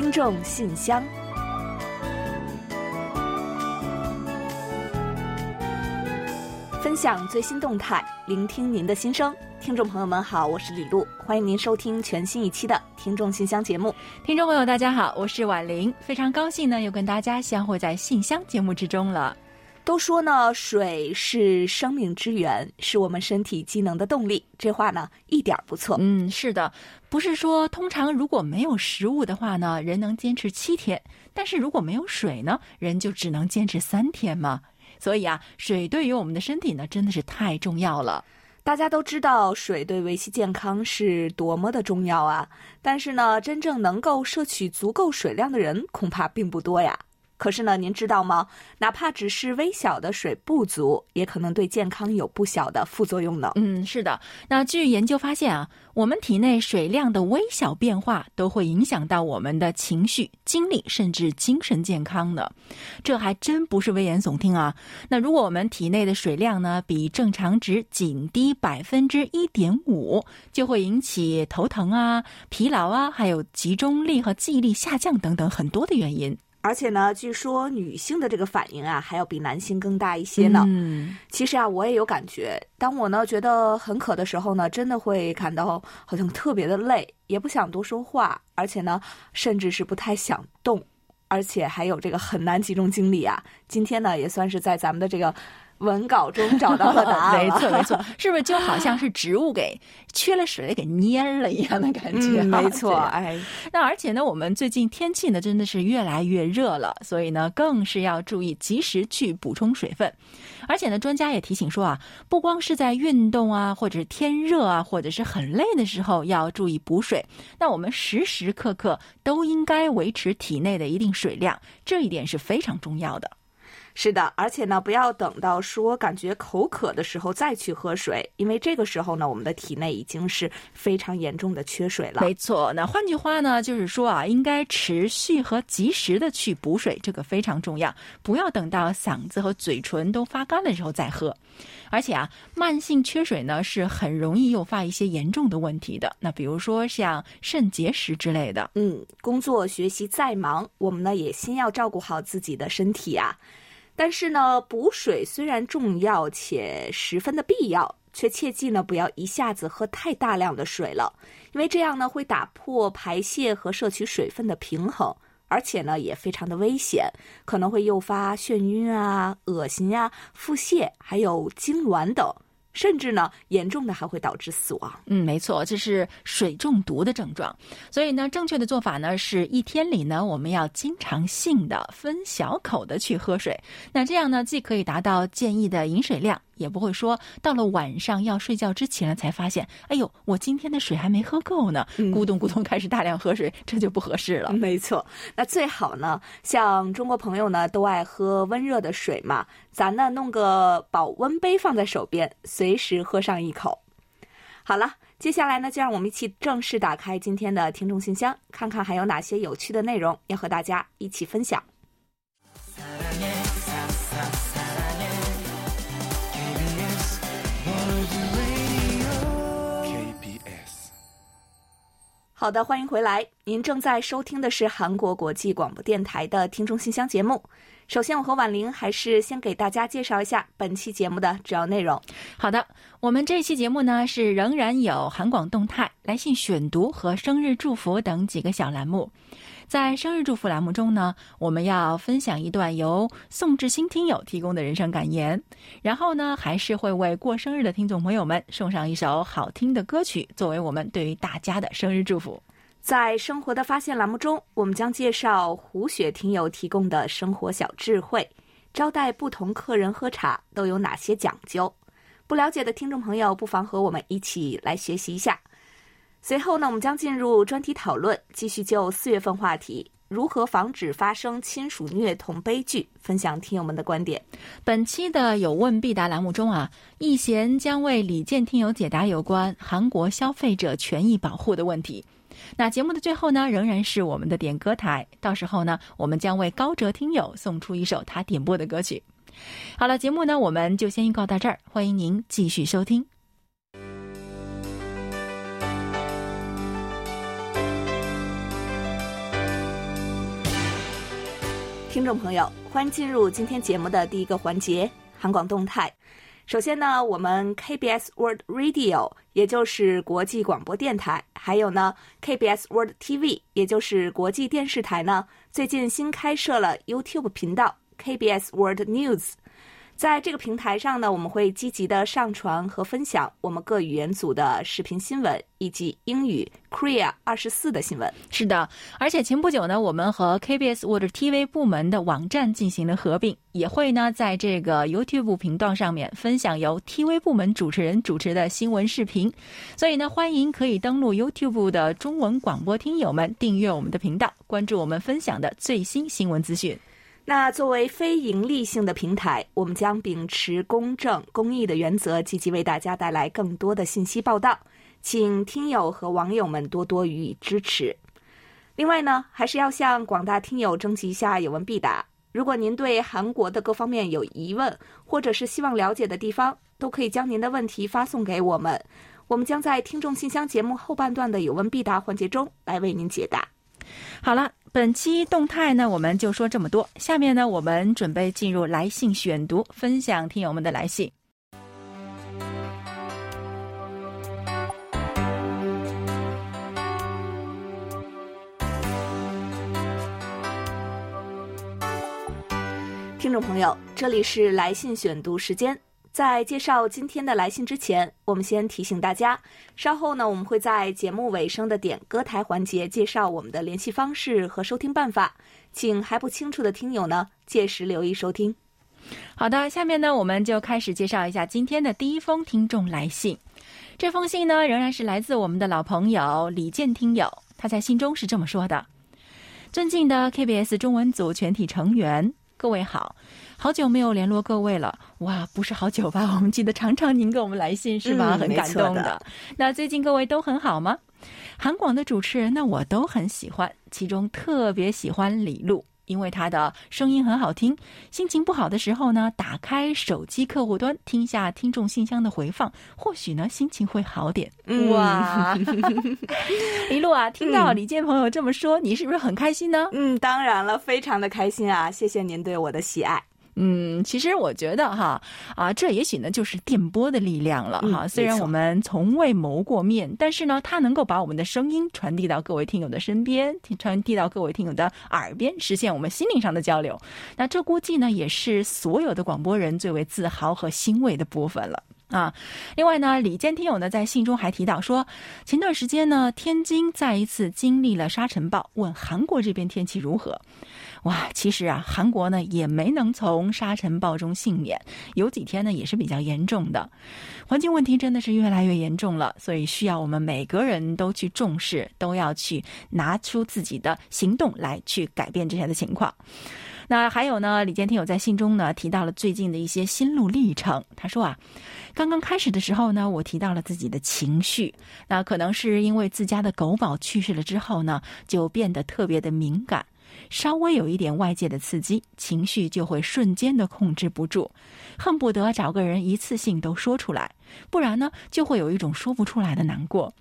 听众信箱，分享最新动态，聆听您的心声。听众朋友们好，我是李璐，欢迎您收听全新一期的《听众信箱》节目。听众朋友，大家好，我是婉玲，非常高兴呢，又跟大家相会在信箱节目之中了。都说呢，水是生命之源，是我们身体机能的动力。这话呢，一点儿不错。嗯，是的，不是说通常如果没有食物的话呢，人能坚持七天，但是如果没有水呢，人就只能坚持三天吗？所以啊，水对于我们的身体呢，真的是太重要了。大家都知道水对维系健康是多么的重要啊，但是呢，真正能够摄取足够水量的人恐怕并不多呀。可是呢，您知道吗？哪怕只是微小的水不足，也可能对健康有不小的副作用呢。嗯，是的。那据研究发现啊，我们体内水量的微小变化都会影响到我们的情绪、精力，甚至精神健康呢。这还真不是危言耸听啊。那如果我们体内的水量呢比正常值仅低百分之一点五，就会引起头疼啊、疲劳啊，还有集中力和记忆力下降等等很多的原因。而且呢，据说女性的这个反应啊，还要比男性更大一些呢。嗯，其实啊，我也有感觉。当我呢觉得很渴的时候呢，真的会感到好像特别的累，也不想多说话，而且呢，甚至是不太想动，而且还有这个很难集中精力啊。今天呢，也算是在咱们的这个。文稿中找到了答案，没错 没错，是不是就好像是植物给缺了水给蔫了一样的感觉？没错，哎，那而且呢，我们最近天气呢真的是越来越热了，所以呢更是要注意及时去补充水分。而且呢，专家也提醒说啊，不光是在运动啊，或者是天热啊，或者是很累的时候要注意补水，那我们时时刻刻都应该维持体内的一定水量，这一点是非常重要的。是的，而且呢，不要等到说感觉口渴的时候再去喝水，因为这个时候呢，我们的体内已经是非常严重的缺水了。没错，那换句话呢，就是说啊，应该持续和及时的去补水，这个非常重要，不要等到嗓子和嘴唇都发干的时候再喝。而且啊，慢性缺水呢是很容易诱发一些严重的问题的，那比如说像肾结石之类的。嗯，工作学习再忙，我们呢也先要照顾好自己的身体啊。但是呢，补水虽然重要且十分的必要，却切记呢不要一下子喝太大量的水了，因为这样呢会打破排泄和摄取水分的平衡，而且呢也非常的危险，可能会诱发眩晕啊、恶心啊、腹泻，还有痉挛等。甚至呢，严重的还会导致死亡。嗯，没错，这是水中毒的症状。所以呢，正确的做法呢，是一天里呢，我们要经常性的分小口的去喝水。那这样呢，既可以达到建议的饮水量。也不会说到了晚上要睡觉之前了才发现，哎呦，我今天的水还没喝够呢，咕咚咕咚开始大量喝水，这就不合适了。没错，那最好呢，像中国朋友呢都爱喝温热的水嘛，咱呢弄个保温杯放在手边，随时喝上一口。好了，接下来呢就让我们一起正式打开今天的听众信箱，看看还有哪些有趣的内容要和大家一起分享。好的，欢迎回来。您正在收听的是韩国国际广播电台的听众信箱节目。首先，我和婉玲还是先给大家介绍一下本期节目的主要内容。好的，我们这期节目呢是仍然有韩广动态、来信选读和生日祝福等几个小栏目。在生日祝福栏目中呢，我们要分享一段由宋志新听友提供的人生感言，然后呢，还是会为过生日的听众朋友们送上一首好听的歌曲，作为我们对于大家的生日祝福。在生活的发现栏目中，我们将介绍胡雪听友提供的生活小智慧，招待不同客人喝茶都有哪些讲究？不了解的听众朋友，不妨和我们一起来学习一下。随后呢，我们将进入专题讨论，继续就四月份话题如何防止发生亲属虐童悲剧，分享听友们的观点。本期的有问必答栏目中啊，易贤将为李健听友解答有关韩国消费者权益保护的问题。那节目的最后呢，仍然是我们的点歌台，到时候呢，我们将为高哲听友送出一首他点播的歌曲。好了，节目呢，我们就先预告到这儿，欢迎您继续收听。听众朋友，欢迎进入今天节目的第一个环节——韩广动态。首先呢，我们 KBS World Radio，也就是国际广播电台，还有呢 KBS World TV，也就是国际电视台呢，最近新开设了 YouTube 频道 KBS World News。在这个平台上呢，我们会积极的上传和分享我们各语言组的视频新闻，以及英语 Korea 二十四的新闻。是的，而且前不久呢，我们和 KBS World TV 部门的网站进行了合并，也会呢在这个 YouTube 频道上面分享由 TV 部门主持人主持的新闻视频。所以呢，欢迎可以登录 YouTube 的中文广播听友们订阅我们的频道，关注我们分享的最新新闻资讯。那作为非盈利性的平台，我们将秉持公正、公益的原则，积极为大家带来更多的信息报道，请听友和网友们多多予以支持。另外呢，还是要向广大听友征集一下有问必答。如果您对韩国的各方面有疑问，或者是希望了解的地方，都可以将您的问题发送给我们，我们将在听众信箱节目后半段的有问必答环节中来为您解答。好了。本期动态呢，我们就说这么多。下面呢，我们准备进入来信选读，分享听友们的来信。听众朋友，这里是来信选读时间。在介绍今天的来信之前，我们先提醒大家，稍后呢，我们会在节目尾声的点歌台环节介绍我们的联系方式和收听办法，请还不清楚的听友呢，届时留意收听。好的，下面呢，我们就开始介绍一下今天的第一封听众来信。这封信呢，仍然是来自我们的老朋友李健听友，他在信中是这么说的：“尊敬的 KBS 中文组全体成员，各位好。”好久没有联络各位了，哇，不是好久吧？我们记得常常您给我们来信是吧？很感动的。那最近各位都很好吗？韩广的主持人呢，我都很喜欢，其中特别喜欢李璐。因为他的声音很好听，心情不好的时候呢，打开手机客户端听一下听众信箱的回放，或许呢心情会好点。哇，一路啊，听到李健朋友这么说，你是不是很开心呢？嗯，当然了，非常的开心啊！谢谢您对我的喜爱。嗯，其实我觉得哈啊，这也许呢就是电波的力量了哈。虽然我们从未谋过面，但是呢，它能够把我们的声音传递到各位听友的身边，传递到各位听友的耳边，实现我们心灵上的交流。那这估计呢，也是所有的广播人最为自豪和欣慰的部分了。啊，另外呢，李坚听友呢在信中还提到说，前段时间呢，天津再一次经历了沙尘暴，问韩国这边天气如何？哇，其实啊，韩国呢也没能从沙尘暴中幸免，有几天呢也是比较严重的，环境问题真的是越来越严重了，所以需要我们每个人都去重视，都要去拿出自己的行动来去改变这些的情况。那还有呢，李坚听友在信中呢提到了最近的一些心路历程。他说啊，刚刚开始的时候呢，我提到了自己的情绪，那可能是因为自家的狗宝去世了之后呢，就变得特别的敏感，稍微有一点外界的刺激，情绪就会瞬间的控制不住，恨不得找个人一次性都说出来，不然呢，就会有一种说不出来的难过。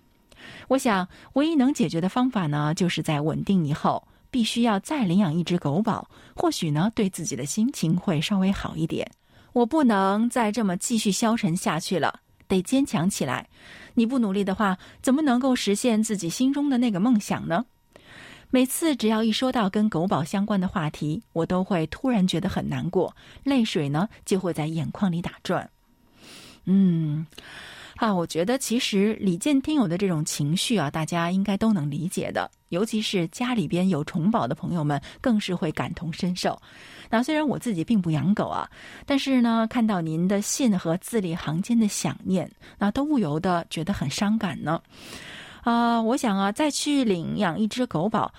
我想，唯一能解决的方法呢，就是在稳定以后。必须要再领养一只狗宝，或许呢，对自己的心情会稍微好一点。我不能再这么继续消沉下去了，得坚强起来。你不努力的话，怎么能够实现自己心中的那个梦想呢？每次只要一说到跟狗宝相关的话题，我都会突然觉得很难过，泪水呢就会在眼眶里打转。嗯。啊，我觉得其实李健听友的这种情绪啊，大家应该都能理解的。尤其是家里边有宠宝的朋友们，更是会感同身受。那虽然我自己并不养狗啊，但是呢，看到您的信和字里行间的想念，那都不由得觉得很伤感呢。啊，我想啊，再去领养一只狗宝，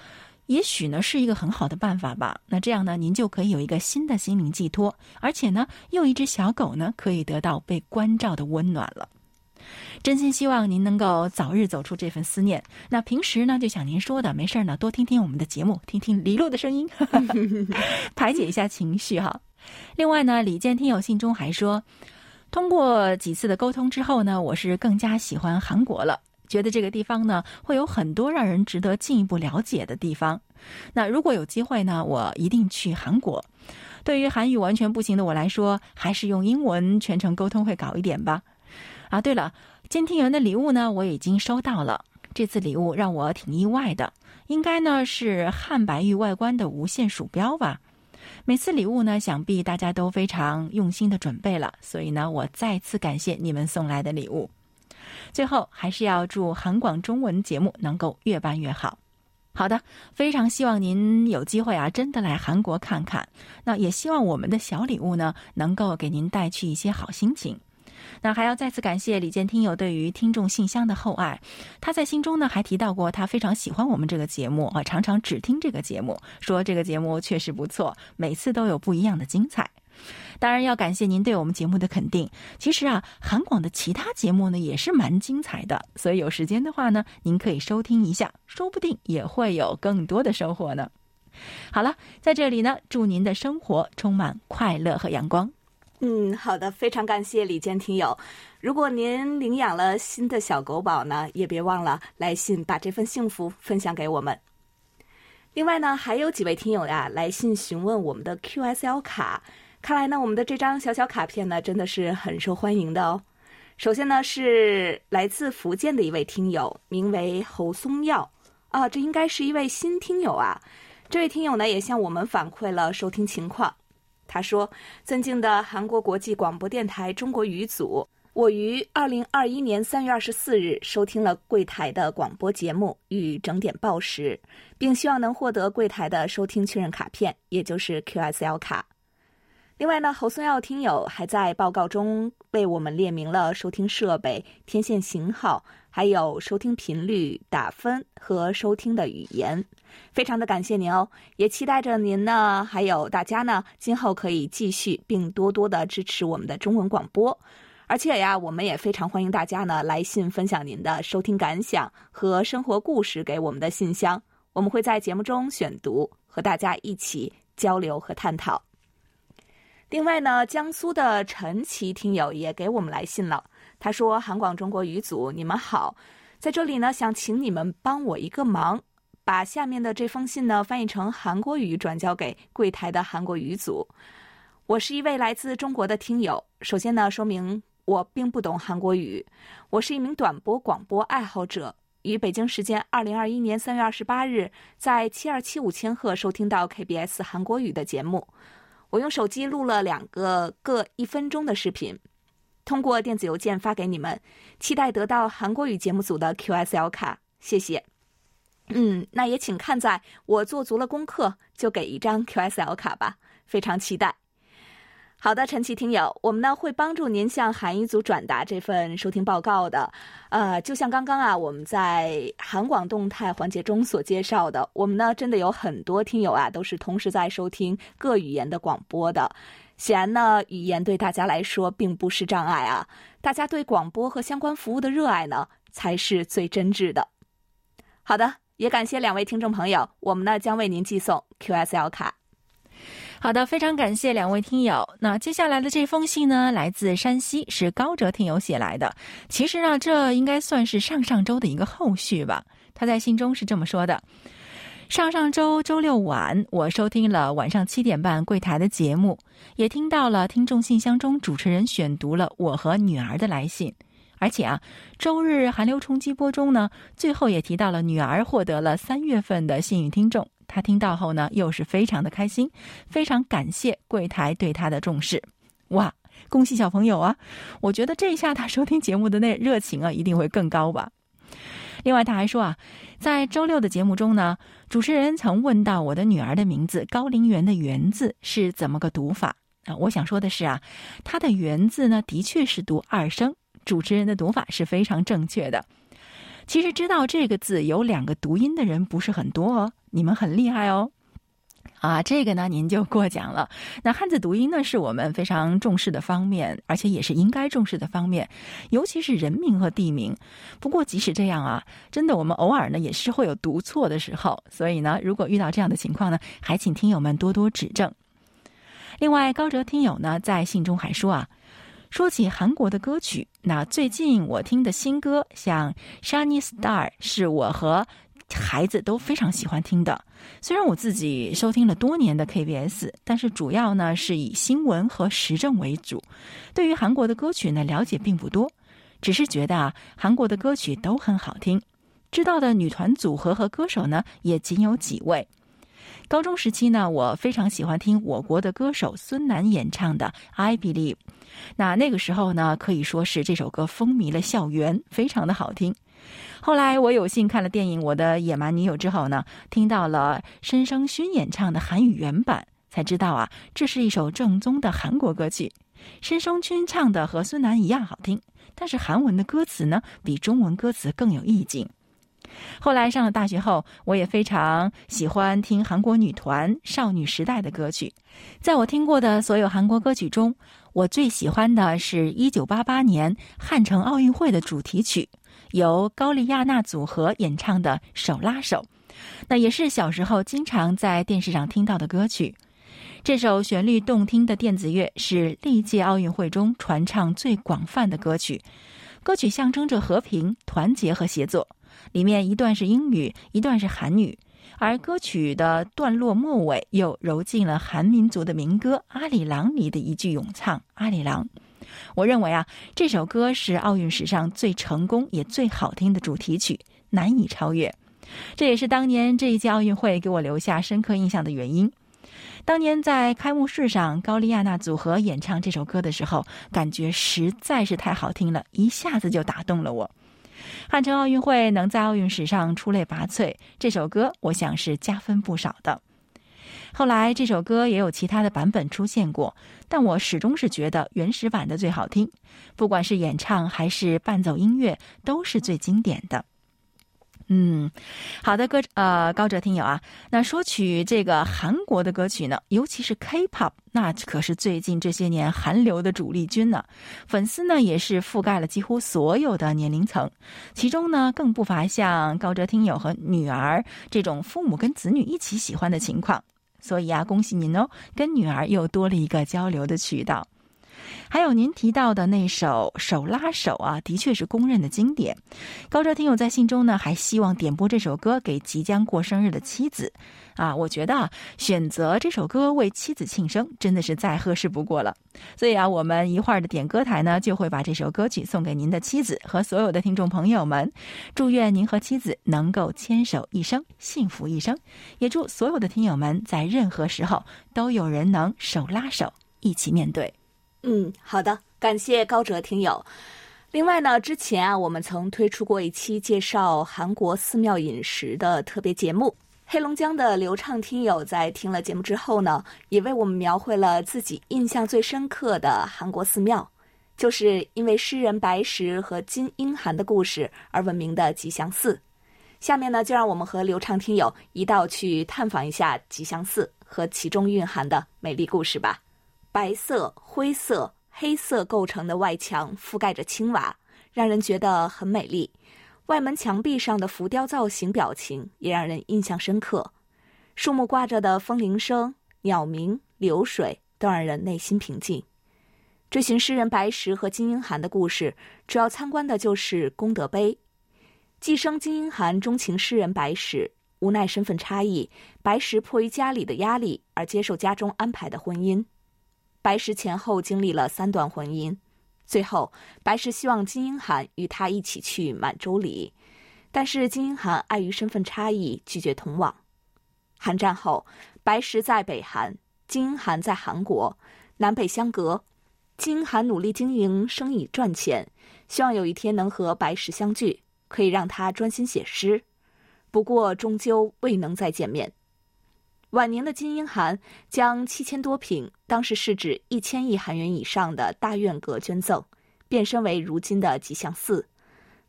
也许呢是一个很好的办法吧。那这样呢，您就可以有一个新的心灵寄托，而且呢，又一只小狗呢，可以得到被关照的温暖了。真心希望您能够早日走出这份思念。那平时呢，就像您说的，没事呢，多听听我们的节目，听听李璐的声音，排解一下情绪哈。另外呢，李健听友信中还说，通过几次的沟通之后呢，我是更加喜欢韩国了，觉得这个地方呢会有很多让人值得进一步了解的地方。那如果有机会呢，我一定去韩国。对于韩语完全不行的我来说，还是用英文全程沟通会搞一点吧。啊，对了，监听员的礼物呢，我已经收到了。这次礼物让我挺意外的，应该呢是汉白玉外观的无线鼠标吧。每次礼物呢，想必大家都非常用心的准备了，所以呢，我再次感谢你们送来的礼物。最后，还是要祝韩广中文节目能够越办越好。好的，非常希望您有机会啊，真的来韩国看看。那也希望我们的小礼物呢，能够给您带去一些好心情。那还要再次感谢李健听友对于听众信箱的厚爱。他在信中呢还提到过，他非常喜欢我们这个节目啊，常常只听这个节目，说这个节目确实不错，每次都有不一样的精彩。当然要感谢您对我们节目的肯定。其实啊，韩广的其他节目呢也是蛮精彩的，所以有时间的话呢，您可以收听一下，说不定也会有更多的收获呢。好了，在这里呢，祝您的生活充满快乐和阳光。嗯，好的，非常感谢李健听友。如果您领养了新的小狗宝呢，也别忘了来信把这份幸福分享给我们。另外呢，还有几位听友呀来信询问我们的 QSL 卡。看来呢，我们的这张小小卡片呢，真的是很受欢迎的哦。首先呢，是来自福建的一位听友，名为侯松耀啊，这应该是一位新听友啊。这位听友呢，也向我们反馈了收听情况。他说：“尊敬的韩国国际广播电台中国语组，我于二零二一年三月二十四日收听了柜台的广播节目与整点报时，并希望能获得柜台的收听确认卡片，也就是 QSL 卡。另外呢，侯松耀听友还在报告中为我们列明了收听设备、天线型号，还有收听频率、打分和收听的语言。”非常的感谢您哦，也期待着您呢，还有大家呢，今后可以继续并多多的支持我们的中文广播。而且呀，我们也非常欢迎大家呢来信分享您的收听感想和生活故事给我们的信箱，我们会在节目中选读，和大家一起交流和探讨。另外呢，江苏的陈琦听友也给我们来信了，他说：“韩广中国语组，你们好，在这里呢，想请你们帮我一个忙。”把下面的这封信呢翻译成韩国语，转交给柜台的韩国语组。我是一位来自中国的听友。首先呢，说明我并不懂韩国语。我是一名短波广播爱好者，于北京时间二零二一年三月二十八日在七二七五千赫收听到 KBS 韩国语的节目。我用手机录了两个各一分钟的视频，通过电子邮件发给你们，期待得到韩国语节目组的 QSL 卡。谢谢。嗯，那也请看在我做足了功课，就给一张 QSL 卡吧，非常期待。好的，陈奇听友，我们呢会帮助您向韩语组转达这份收听报告的。呃，就像刚刚啊，我们在韩广动态环节中所介绍的，我们呢真的有很多听友啊，都是同时在收听各语言的广播的。显然呢，语言对大家来说并不是障碍啊，大家对广播和相关服务的热爱呢，才是最真挚的。好的。也感谢两位听众朋友，我们呢将为您寄送 QSL 卡。好的，非常感谢两位听友。那接下来的这封信呢，来自山西，是高哲听友写来的。其实呢，这应该算是上上周的一个后续吧。他在信中是这么说的：上上周周六晚，我收听了晚上七点半柜台的节目，也听到了听众信箱中主持人选读了我和女儿的来信。而且啊，周日寒流冲击波中呢，最后也提到了女儿获得了三月份的幸运听众。他听到后呢，又是非常的开心，非常感谢柜台对他的重视。哇，恭喜小朋友啊！我觉得这一下他收听节目的那热情啊，一定会更高吧。另外他还说啊，在周六的节目中呢，主持人曾问到我的女儿的名字高陵园的“园”字是怎么个读法啊？我想说的是啊，她的“园”字呢，的确是读二声。主持人的读法是非常正确的。其实知道这个字有两个读音的人不是很多哦，你们很厉害哦。啊，这个呢您就过奖了。那汉字读音呢是我们非常重视的方面，而且也是应该重视的方面，尤其是人名和地名。不过即使这样啊，真的我们偶尔呢也是会有读错的时候，所以呢，如果遇到这样的情况呢，还请听友们多多指正。另外，高哲听友呢在信中还说啊。说起韩国的歌曲，那最近我听的新歌，像《Shiny Star》是我和孩子都非常喜欢听的。虽然我自己收听了多年的 KBS，但是主要呢是以新闻和时政为主，对于韩国的歌曲呢了解并不多，只是觉得啊韩国的歌曲都很好听，知道的女团组合和歌手呢也仅有几位。高中时期呢，我非常喜欢听我国的歌手孙楠演唱的《I Believe》。那那个时候呢，可以说是这首歌风靡了校园，非常的好听。后来我有幸看了电影《我的野蛮女友》之后呢，听到了申生勋演唱的韩语原版，才知道啊，这是一首正宗的韩国歌曲。申生勋唱的和孙楠一样好听，但是韩文的歌词呢，比中文歌词更有意境。后来上了大学后，我也非常喜欢听韩国女团少女时代的歌曲。在我听过的所有韩国歌曲中，我最喜欢的是一九八八年汉城奥运会的主题曲，由高丽亚娜组合演唱的《手拉手》，那也是小时候经常在电视上听到的歌曲。这首旋律动听的电子乐是历届奥运会中传唱最广泛的歌曲，歌曲象征着和平、团结和协作。里面一段是英语，一段是韩语，而歌曲的段落末尾又揉进了韩民族的民歌《阿里郎》里的一句咏唱《阿里郎》。我认为啊，这首歌是奥运史上最成功也最好听的主题曲，难以超越。这也是当年这一届奥运会给我留下深刻印象的原因。当年在开幕式上，高丽亚娜组合演唱这首歌的时候，感觉实在是太好听了，一下子就打动了我。汉城奥运会能在奥运史上出类拔萃，这首歌我想是加分不少的。后来这首歌也有其他的版本出现过，但我始终是觉得原始版的最好听，不管是演唱还是伴奏音乐，都是最经典的。嗯，好的歌，呃，高哲听友啊，那说起这个韩国的歌曲呢，尤其是 K-pop，那可是最近这些年韩流的主力军呢，粉丝呢也是覆盖了几乎所有的年龄层，其中呢更不乏像高哲听友和女儿这种父母跟子女一起喜欢的情况，所以啊，恭喜您哦，跟女儿又多了一个交流的渠道。还有您提到的那首《手拉手》啊，的确是公认的经典。高哲听友在信中呢，还希望点播这首歌给即将过生日的妻子。啊，我觉得啊，选择这首歌为妻子庆生，真的是再合适不过了。所以啊，我们一会儿的点歌台呢，就会把这首歌曲送给您的妻子和所有的听众朋友们。祝愿您和妻子能够牵手一生，幸福一生。也祝所有的听友们在任何时候都有人能手拉手一起面对。嗯，好的，感谢高哲听友。另外呢，之前啊，我们曾推出过一期介绍韩国寺庙饮食的特别节目。黑龙江的流畅听友在听了节目之后呢，也为我们描绘了自己印象最深刻的韩国寺庙，就是因为诗人白石和金英涵的故事而闻名的吉祥寺。下面呢，就让我们和流畅听友一道去探访一下吉祥寺和其中蕴含的美丽故事吧。白色、灰色、黑色构成的外墙覆盖着青瓦，让人觉得很美丽。外门墙壁上的浮雕造型、表情也让人印象深刻。树木挂着的风铃声、鸟鸣、流水都让人内心平静。追寻诗人白石和金英涵的故事，主要参观的就是功德碑。寄生金英涵钟情诗人白石，无奈身份差异，白石迫于家里的压力而接受家中安排的婚姻。白石前后经历了三段婚姻，最后白石希望金英涵与他一起去满洲里，但是金英涵碍于身份差异拒绝同往。韩战后，白石在北韩，金英涵在韩国，南北相隔。金英涵努力经营生意赚钱，希望有一天能和白石相聚，可以让他专心写诗。不过终究未能再见面。晚年的金英涵将七千多平，当时市值一千亿韩元以上的大院阁捐赠，变身为如今的吉祥寺。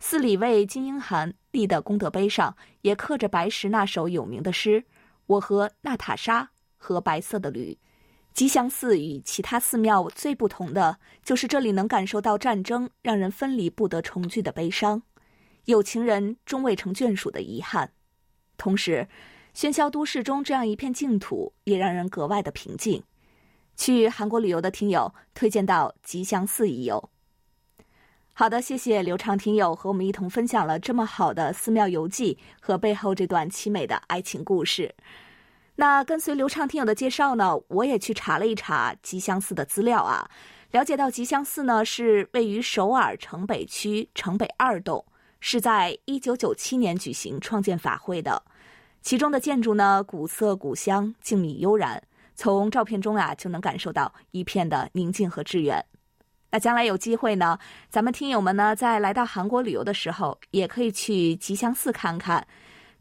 寺里为金英涵立的功德碑上也刻着白石那首有名的诗：“我和娜塔莎和白色的驴。”吉祥寺与其他寺庙最不同的就是这里能感受到战争让人分离不得重聚的悲伤，有情人终未成眷属的遗憾，同时。喧嚣都市中，这样一片净土也让人格外的平静。去韩国旅游的听友推荐到吉祥寺一游。好的，谢谢刘畅听友和我们一同分享了这么好的寺庙游记和背后这段凄美的爱情故事。那跟随刘畅听友的介绍呢，我也去查了一查吉祥寺的资料啊，了解到吉祥寺呢是位于首尔城北区城北二栋，是在一九九七年举行创建法会的。其中的建筑呢古色古香、静谧悠然，从照片中啊就能感受到一片的宁静和致远。那将来有机会呢，咱们听友们呢，在来到韩国旅游的时候，也可以去吉祥寺看看，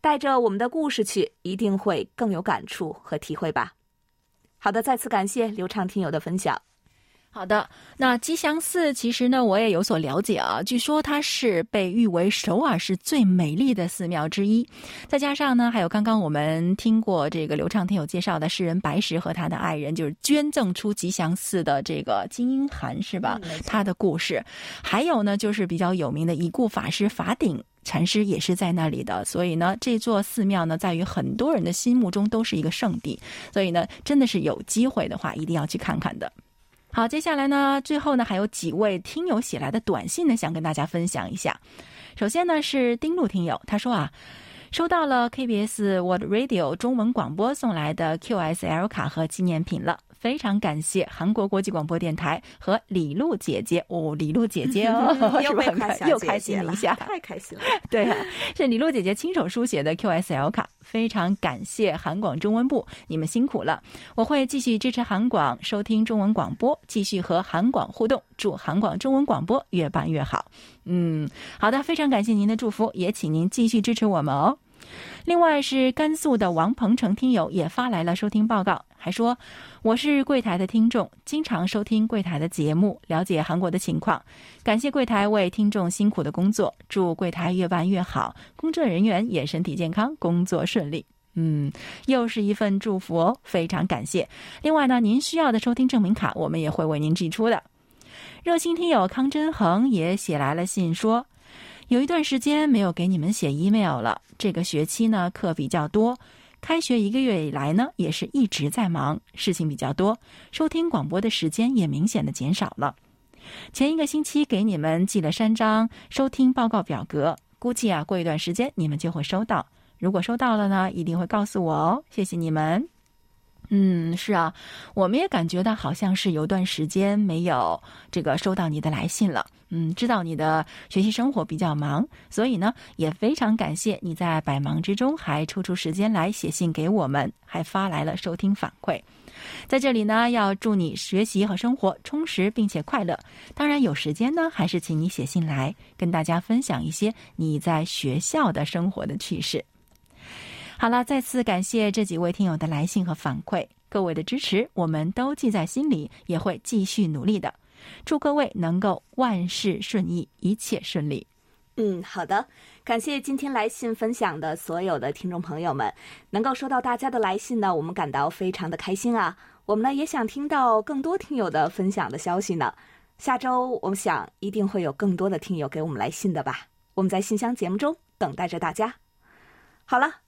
带着我们的故事去，一定会更有感触和体会吧。好的，再次感谢刘畅听友的分享。好的，那吉祥寺其实呢，我也有所了解啊。据说它是被誉为首尔市最美丽的寺庙之一。再加上呢，还有刚刚我们听过这个刘畅听友介绍的诗人白石和他的爱人，就是捐赠出吉祥寺的这个金英涵是吧？他的故事，还有呢，就是比较有名的已故法师法鼎禅师也是在那里的。所以呢，这座寺庙呢，在于很多人的心目中都是一个圣地。所以呢，真的是有机会的话，一定要去看看的。好，接下来呢，最后呢，还有几位听友写来的短信呢，想跟大家分享一下。首先呢，是丁路听友，他说啊，收到了 KBS World Radio 中文广播送来的 QSL 卡和纪念品了。非常感谢韩国国际广播电台和李璐姐姐哦，李璐姐姐哦，是不是很开又开心了一下？太开心了！对啊，是李璐姐姐亲手书写的 QSL 卡，非常感谢韩广中文部，你们辛苦了！我会继续支持韩广，收听中文广播，继续和韩广互动，祝韩广中文广播越办越好。嗯，好的，非常感谢您的祝福，也请您继续支持我们哦。另外是甘肃的王鹏程听友也发来了收听报告，还说我是柜台的听众，经常收听柜台的节目，了解韩国的情况。感谢柜台为听众辛苦的工作，祝柜台越办越好，工作人员也身体健康，工作顺利。嗯，又是一份祝福哦，非常感谢。另外呢，您需要的收听证明卡，我们也会为您寄出的。热心听友康真恒也写来了信说。有一段时间没有给你们写 email 了。这个学期呢课比较多，开学一个月以来呢也是一直在忙，事情比较多，收听广播的时间也明显的减少了。前一个星期给你们寄了三张收听报告表格，估计啊过一段时间你们就会收到。如果收到了呢，一定会告诉我哦。谢谢你们。嗯，是啊，我们也感觉到好像是有段时间没有这个收到你的来信了。嗯，知道你的学习生活比较忙，所以呢，也非常感谢你在百忙之中还抽出时间来写信给我们，还发来了收听反馈。在这里呢，要祝你学习和生活充实并且快乐。当然，有时间呢，还是请你写信来跟大家分享一些你在学校的生活的趣事。好了，再次感谢这几位听友的来信和反馈，各位的支持我们都记在心里，也会继续努力的。祝各位能够万事顺意，一切顺利。嗯，好的，感谢今天来信分享的所有的听众朋友们，能够收到大家的来信呢，我们感到非常的开心啊。我们呢也想听到更多听友的分享的消息呢。下周我们想一定会有更多的听友给我们来信的吧。我们在信箱节目中等待着大家。好了。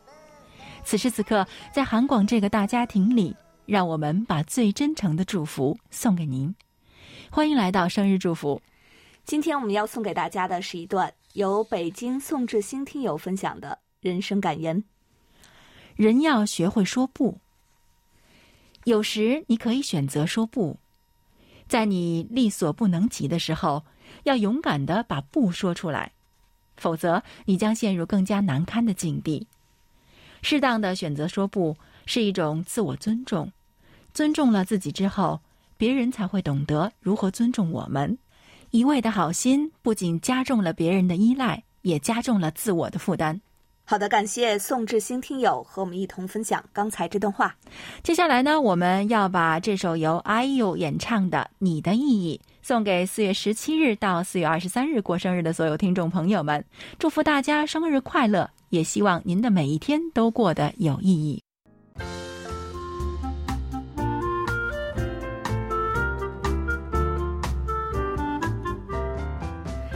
此时此刻，在韩广这个大家庭里，让我们把最真诚的祝福送给您。欢迎来到生日祝福。今天我们要送给大家的是一段由北京宋志新听友分享的人生感言。人要学会说不。有时你可以选择说不，在你力所不能及的时候，要勇敢的把不说出来，否则你将陷入更加难堪的境地。适当的选择说不是一种自我尊重，尊重了自己之后，别人才会懂得如何尊重我们。一味的好心不仅加重了别人的依赖，也加重了自我的负担。好的，感谢宋志新听友和我们一同分享刚才这段话。接下来呢，我们要把这首由 IU 演唱的《你的意义》送给四月十七日到四月二十三日过生日的所有听众朋友们，祝福大家生日快乐，也希望您的每一天都过得有意义。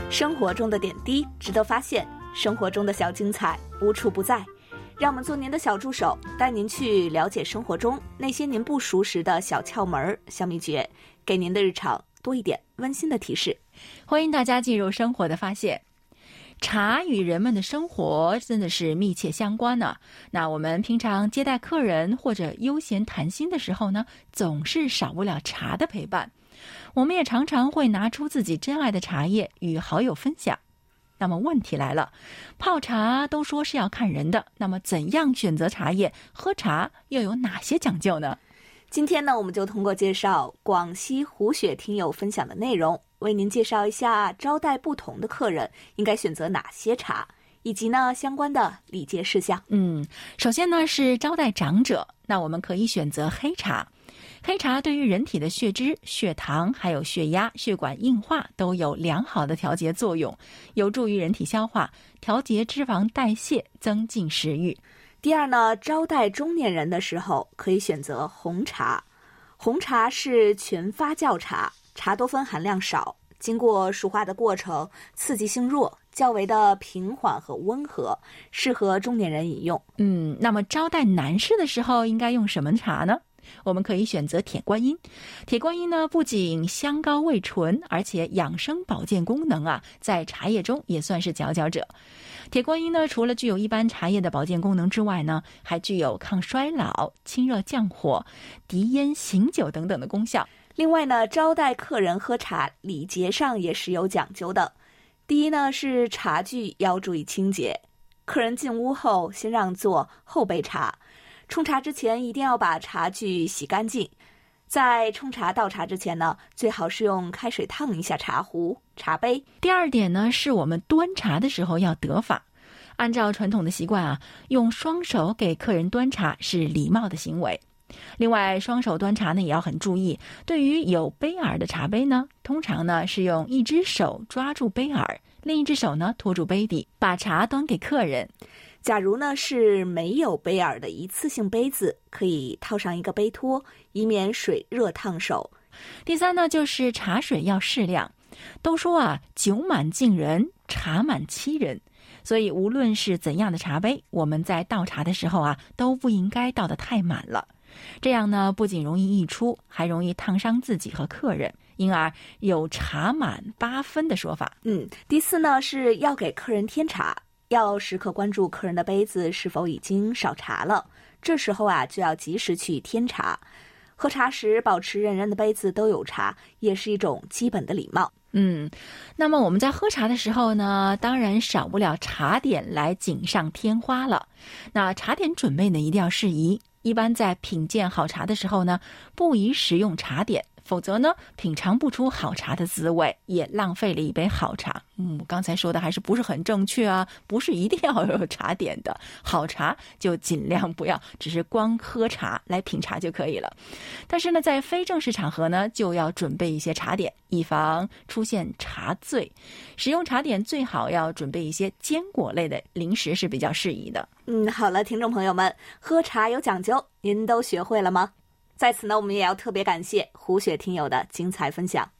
生活中的点滴值得发现，生活中的小精彩无处不在。让我们做您的小助手，带您去了解生活中那些您不熟识的小窍门、小秘诀，给您的日常多一点温馨的提示。欢迎大家进入生活的发现。茶与人们的生活真的是密切相关呢。那我们平常接待客人或者悠闲谈心的时候呢，总是少不了茶的陪伴。我们也常常会拿出自己珍爱的茶叶与好友分享。那么问题来了，泡茶都说是要看人的，那么怎样选择茶叶？喝茶又有哪些讲究呢？今天呢，我们就通过介绍广西胡雪听友分享的内容，为您介绍一下招待不同的客人应该选择哪些茶，以及呢相关的礼节事项。嗯，首先呢是招待长者，那我们可以选择黑茶。黑茶对于人体的血脂、血糖、还有血压、血管硬化都有良好的调节作用，有助于人体消化、调节脂肪代谢、增进食欲。第二呢，招待中年人的时候可以选择红茶。红茶是全发酵茶，茶多酚含量少，经过熟化的过程，刺激性弱，较为的平缓和温和，适合中年人饮用。嗯，那么招待男士的时候应该用什么茶呢？我们可以选择铁观音。铁观音呢，不仅香高味醇，而且养生保健功能啊，在茶叶中也算是佼佼者。铁观音呢，除了具有一般茶叶的保健功能之外呢，还具有抗衰老、清热降火、涤烟醒酒等等的功效。另外呢，招待客人喝茶，礼节上也是有讲究的。第一呢，是茶具要注意清洁，客人进屋后先让座后备茶。冲茶之前一定要把茶具洗干净，在冲茶倒茶之前呢，最好是用开水烫一下茶壶、茶杯。第二点呢，是我们端茶的时候要得法，按照传统的习惯啊，用双手给客人端茶是礼貌的行为。另外，双手端茶呢也要很注意，对于有杯耳的茶杯呢，通常呢是用一只手抓住杯耳，另一只手呢托住杯底，把茶端给客人。假如呢是没有杯耳的一次性杯子，可以套上一个杯托，以免水热烫手。第三呢，就是茶水要适量。都说啊，酒满敬人，茶满欺人。所以无论是怎样的茶杯，我们在倒茶的时候啊，都不应该倒得太满了。这样呢，不仅容易溢出，还容易烫伤自己和客人，因而有茶满八分的说法。嗯，第四呢，是要给客人添茶。要时刻关注客人的杯子是否已经少茶了，这时候啊就要及时去添茶。喝茶时保持人人的杯子都有茶，也是一种基本的礼貌。嗯，那么我们在喝茶的时候呢，当然少不了茶点来锦上添花了。那茶点准备呢一定要适宜，一般在品鉴好茶的时候呢，不宜食用茶点。否则呢，品尝不出好茶的滋味，也浪费了一杯好茶。嗯，刚才说的还是不是很正确啊？不是一定要有茶点的，好茶就尽量不要，只是光喝茶来品茶就可以了。但是呢，在非正式场合呢，就要准备一些茶点，以防出现茶醉。使用茶点最好要准备一些坚果类的零食是比较适宜的。嗯，好了，听众朋友们，喝茶有讲究，您都学会了吗？在此呢，我们也要特别感谢胡雪听友的精彩分享。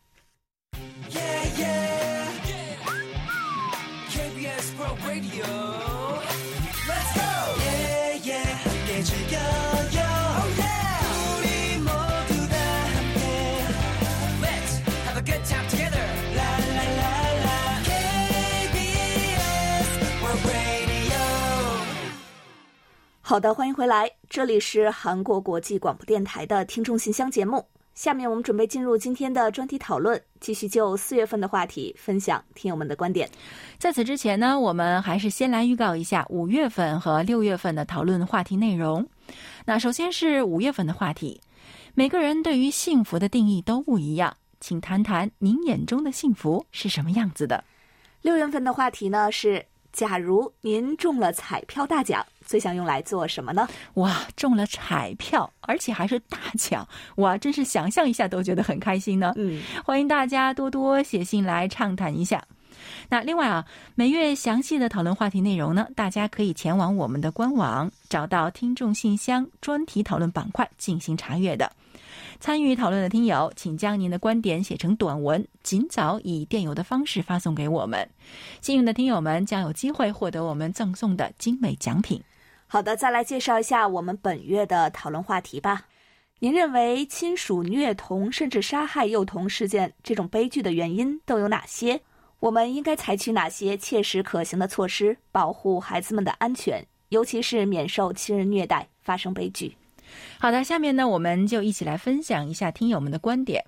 好的，欢迎回来，这里是韩国国际广播电台的听众信箱节目。下面我们准备进入今天的专题讨论，继续就四月份的话题分享听友们的观点。在此之前呢，我们还是先来预告一下五月份和六月份的讨论话题内容。那首先是五月份的话题，每个人对于幸福的定义都不一样，请谈谈您眼中的幸福是什么样子的？六月份的话题呢是。假如您中了彩票大奖，最想用来做什么呢？哇，中了彩票，而且还是大奖，哇，真是想象一下都觉得很开心呢。嗯，欢迎大家多多写信来畅谈一下。那另外啊，每月详细的讨论话题内容呢，大家可以前往我们的官网，找到听众信箱专题讨论板块进行查阅的。参与讨论的听友，请将您的观点写成短文，尽早以电邮的方式发送给我们。幸运的听友们将有机会获得我们赠送的精美奖品。好的，再来介绍一下我们本月的讨论话题吧。您认为亲属虐童甚至杀害幼童事件这种悲剧的原因都有哪些？我们应该采取哪些切实可行的措施保护孩子们的安全，尤其是免受亲人虐待发生悲剧？好的，下面呢，我们就一起来分享一下听友们的观点。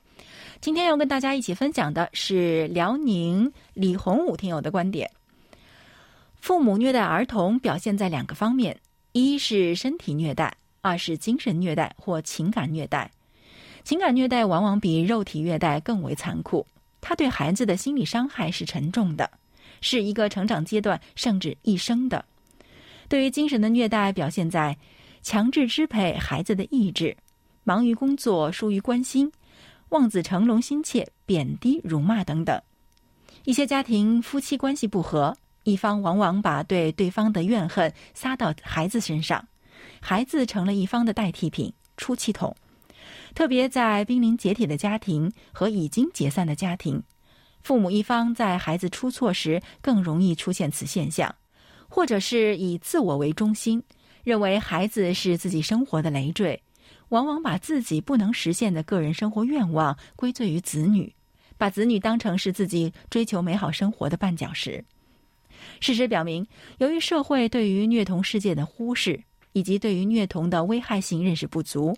今天要跟大家一起分享的是辽宁李洪武听友的观点：父母虐待儿童表现在两个方面，一是身体虐待，二是精神虐待或情感虐待。情感虐待往往比肉体虐待更为残酷，它对孩子的心理伤害是沉重的，是一个成长阶段甚至一生的。对于精神的虐待，表现在。强制支配孩子的意志，忙于工作，疏于关心，望子成龙心切，贬低辱骂等等。一些家庭夫妻关系不和，一方往往把对对方的怨恨撒到孩子身上，孩子成了一方的代替品、出气筒。特别在濒临解体的家庭和已经解散的家庭，父母一方在孩子出错时更容易出现此现象，或者是以自我为中心。认为孩子是自己生活的累赘，往往把自己不能实现的个人生活愿望归罪于子女，把子女当成是自己追求美好生活的绊脚石。事实表明，由于社会对于虐童事件的忽视，以及对于虐童的危害性认识不足，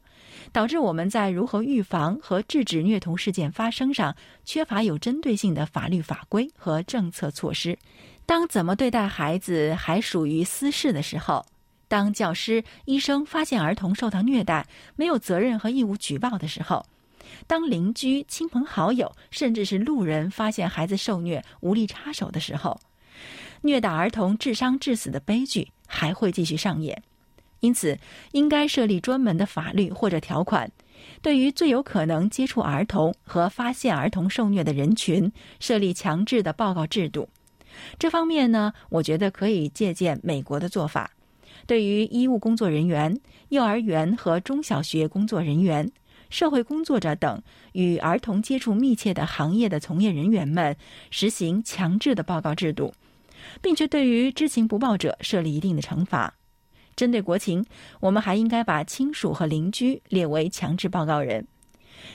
导致我们在如何预防和制止虐童事件发生上缺乏有针对性的法律法规和政策措施。当怎么对待孩子还属于私事的时候。当教师、医生发现儿童受到虐待，没有责任和义务举报的时候；当邻居、亲朋好友，甚至是路人发现孩子受虐无力插手的时候，虐打儿童致伤致死的悲剧还会继续上演。因此，应该设立专门的法律或者条款，对于最有可能接触儿童和发现儿童受虐的人群，设立强制的报告制度。这方面呢，我觉得可以借鉴美国的做法。对于医务工作人员、幼儿园和中小学工作人员、社会工作者等与儿童接触密切的行业的从业人员们，实行强制的报告制度，并且对于知情不报者设立一定的惩罚。针对国情，我们还应该把亲属和邻居列为强制报告人。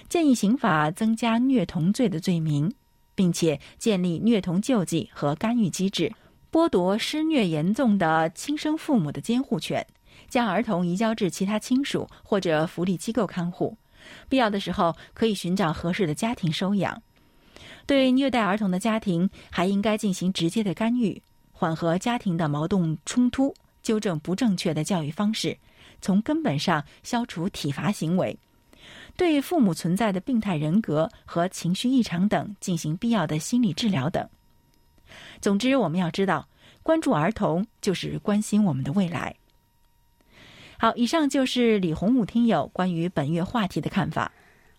建议刑法增加虐童罪的罪名，并且建立虐童救济和干预机制。剥夺施虐严重的亲生父母的监护权，将儿童移交至其他亲属或者福利机构看护，必要的时候可以寻找合适的家庭收养。对虐待儿童的家庭，还应该进行直接的干预，缓和家庭的矛盾冲突，纠正不正确的教育方式，从根本上消除体罚行为。对父母存在的病态人格和情绪异常等进行必要的心理治疗等。总之，我们要知道，关注儿童就是关心我们的未来。好，以上就是李洪武听友关于本月话题的看法。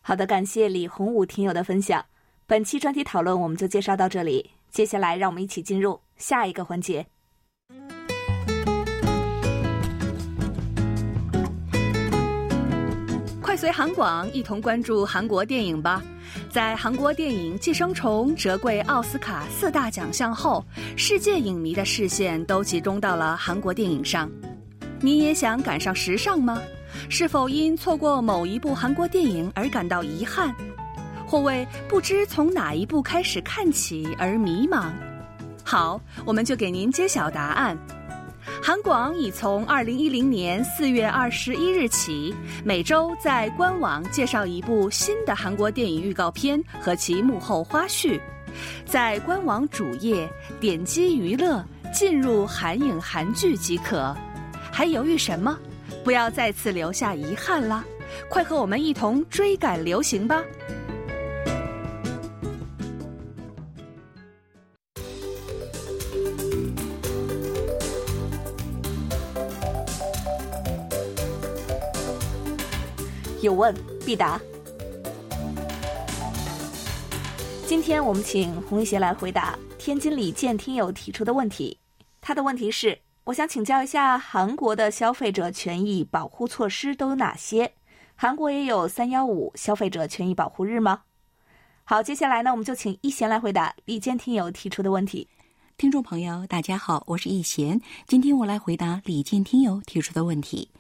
好的，感谢李洪武听友的分享。本期专题讨论我们就介绍到这里，接下来让我们一起进入下一个环节。快随韩广一同关注韩国电影吧。在韩国电影《寄生虫》折桂奥斯卡四大奖项后，世界影迷的视线都集中到了韩国电影上。你也想赶上时尚吗？是否因错过某一部韩国电影而感到遗憾，或为不知从哪一部开始看起而迷茫？好，我们就给您揭晓答案。韩广已从二零一零年四月二十一日起，每周在官网介绍一部新的韩国电影预告片和其幕后花絮。在官网主页点击娱乐，进入韩影韩剧即可。还犹豫什么？不要再次留下遗憾了！快和我们一同追赶流行吧！有问必答。今天我们请洪一贤来回答天津李健听友提出的问题。他的问题是：我想请教一下，韩国的消费者权益保护措施都有哪些？韩国也有三幺五消费者权益保护日吗？好，接下来呢，我们就请一贤来回答李健听友提出的问题。听众朋友，大家好，我是易贤。今天我来回答李健听友提出的问题。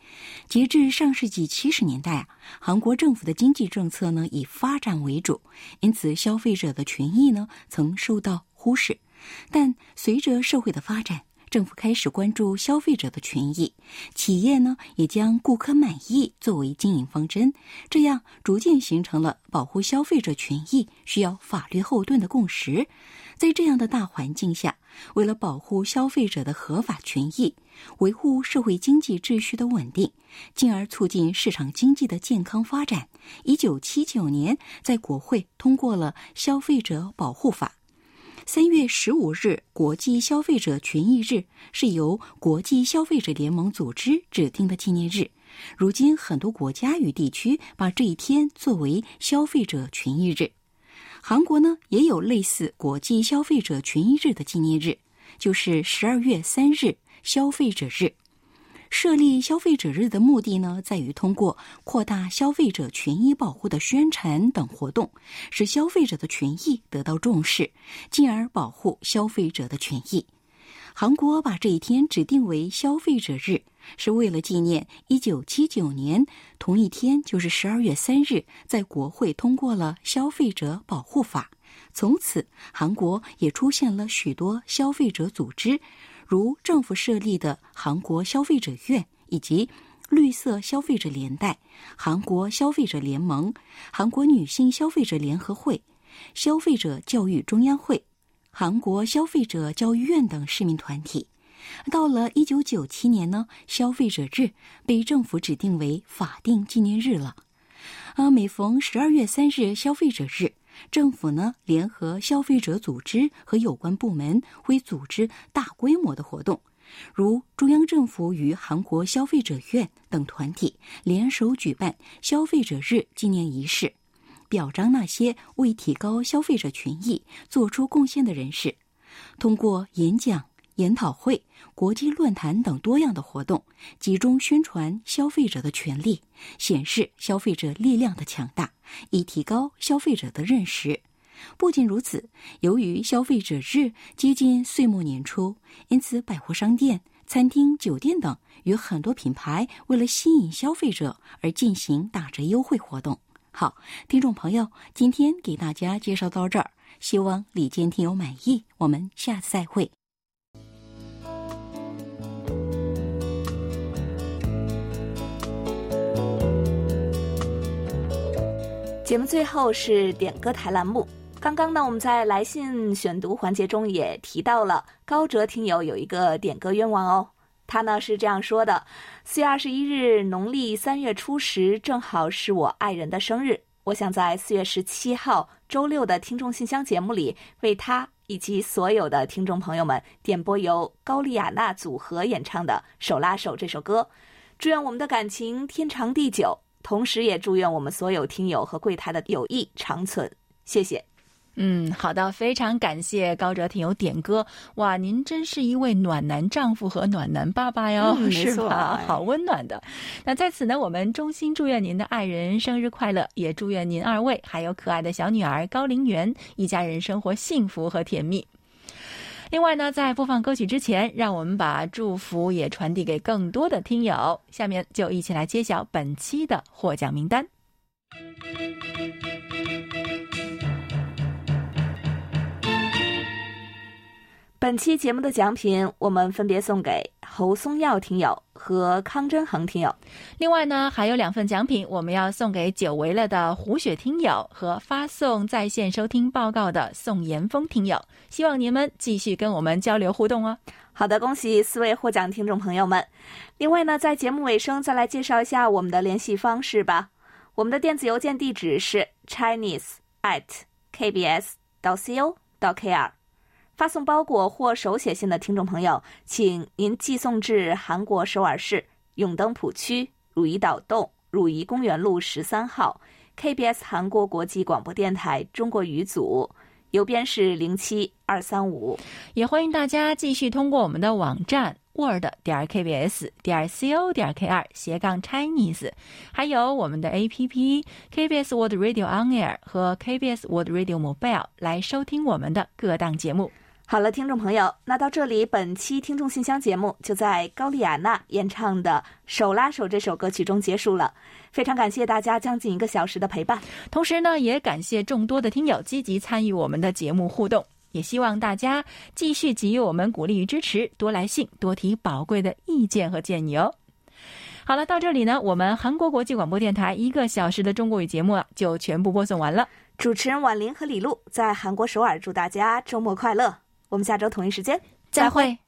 截至上世纪七十年代啊，韩国政府的经济政策呢以发展为主，因此消费者的权益呢曾受到忽视。但随着社会的发展，政府开始关注消费者的权益，企业呢也将顾客满意作为经营方针，这样逐渐形成了保护消费者权益需要法律后盾的共识。在这样的大环境下，为了保护消费者的合法权益，维护社会经济秩序的稳定，进而促进市场经济的健康发展，一九七九年在国会通过了《消费者保护法》。三月十五日，国际消费者权益日是由国际消费者联盟组织指定的纪念日。如今，很多国家与地区把这一天作为消费者权益日。韩国呢也有类似国际消费者权益日的纪念日，就是十二月三日消费者日。设立消费者日的目的呢，在于通过扩大消费者权益保护的宣传等活动，使消费者的权益得到重视，进而保护消费者的权益。韩国把这一天指定为消费者日，是为了纪念1979年同一天，就是12月3日，在国会通过了《消费者保护法》。从此，韩国也出现了许多消费者组织，如政府设立的韩国消费者院，以及绿色消费者连带、韩国消费者联盟、韩国女性消费者联合会、消费者教育中央会。韩国消费者教育院等市民团体，到了一九九七年呢，消费者日被政府指定为法定纪念日了。啊，每逢十二月三日消费者日，政府呢联合消费者组织和有关部门会组织大规模的活动，如中央政府与韩国消费者院等团体联手举办消费者日纪念仪式。表彰那些为提高消费者权益做出贡献的人士，通过演讲、研讨会、国际论坛等多样的活动，集中宣传消费者的权利，显示消费者力量的强大，以提高消费者的认识。不仅如此，由于消费者日接近岁末年初，因此百货商店、餐厅、酒店等与很多品牌为了吸引消费者而进行打折优惠活动。好，听众朋友，今天给大家介绍到这儿，希望李健听友满意。我们下次再会。节目最后是点歌台栏目。刚刚呢，我们在来信选读环节中也提到了高哲听友有一个点歌愿望哦。他呢是这样说的：四月二十一日，农历三月初十，正好是我爱人的生日。我想在四月十七号周六的听众信箱节目里，为他以及所有的听众朋友们点播由高丽亚娜组合演唱的《手拉手》这首歌。祝愿我们的感情天长地久，同时也祝愿我们所有听友和柜台的友谊长存。谢谢。嗯，好的，非常感谢高哲听友点歌。哇，您真是一位暖男丈夫和暖男爸爸哟，是吧？好温暖的。那在此呢，我们衷心祝愿您的爱人生日快乐，也祝愿您二位还有可爱的小女儿高陵媛一家人生活幸福和甜蜜。另外呢，在播放歌曲之前，让我们把祝福也传递给更多的听友。下面就一起来揭晓本期的获奖名单。本期节目的奖品，我们分别送给侯松耀听友和康真恒听友。另外呢，还有两份奖品，我们要送给久违了的胡雪听友和发送在线收听报告的宋岩峰听友。希望您们继续跟我们交流互动哦。好的，恭喜四位获奖听众朋友们。另外呢，在节目尾声再来介绍一下我们的联系方式吧。我们的电子邮件地址是 chinese at kbs 到 co 到 kr。发送包裹或手写信的听众朋友，请您寄送至韩国首尔市永登浦区汝矣岛洞汝宜公园路十三号，KBS 韩国国际广播电台中国语组，邮编是零七二三五。也欢迎大家继续通过我们的网站 word 点 kbs 点 co 点 kr 斜杠 Chinese，还有我们的 APP KBS World Radio On Air 和 KBS World Radio Mobile 来收听我们的各档节目。好了，听众朋友，那到这里，本期听众信箱节目就在高丽亚娜演唱的《手拉手》这首歌曲中结束了。非常感谢大家将近一个小时的陪伴，同时呢，也感谢众多的听友积极参与我们的节目互动，也希望大家继续给予我们鼓励与支持，多来信，多提宝贵的意见和建议哦。好了，到这里呢，我们韩国国际广播电台一个小时的中国语节目啊，就全部播送完了。主持人婉玲和李璐在韩国首尔祝大家周末快乐。我们下周同一时间再会。